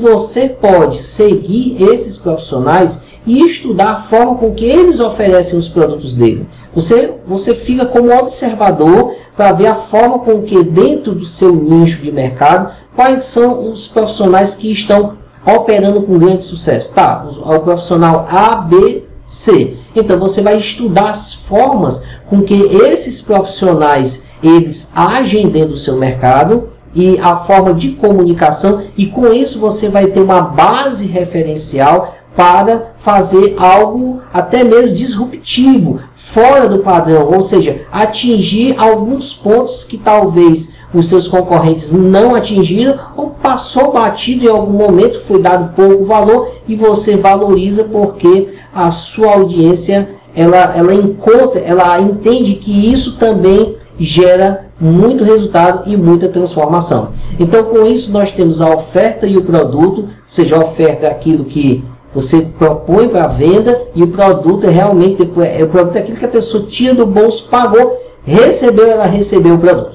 você pode seguir esses profissionais e estudar a forma com que eles oferecem os produtos dele. Você, você fica como observador para ver a forma com que dentro do seu nicho de mercado, quais são os profissionais que estão operando com grande sucesso. Tá, o profissional A, B, C. Então você vai estudar as formas com que esses profissionais eles agem dentro do seu mercado e a forma de comunicação e com isso você vai ter uma base referencial para fazer algo até mesmo disruptivo, fora do padrão, ou seja, atingir alguns pontos que talvez os seus concorrentes não atingiram ou passou batido em algum momento, foi dado pouco valor e você valoriza porque a sua audiência ela, ela encontra, ela entende que isso também gera muito resultado e muita transformação. Então, com isso, nós temos a oferta e o produto, ou seja, a oferta é aquilo que você propõe para a venda e o produto é realmente é o produto é aquilo que a pessoa tira do bolso, pagou, recebeu, ela recebeu o produto.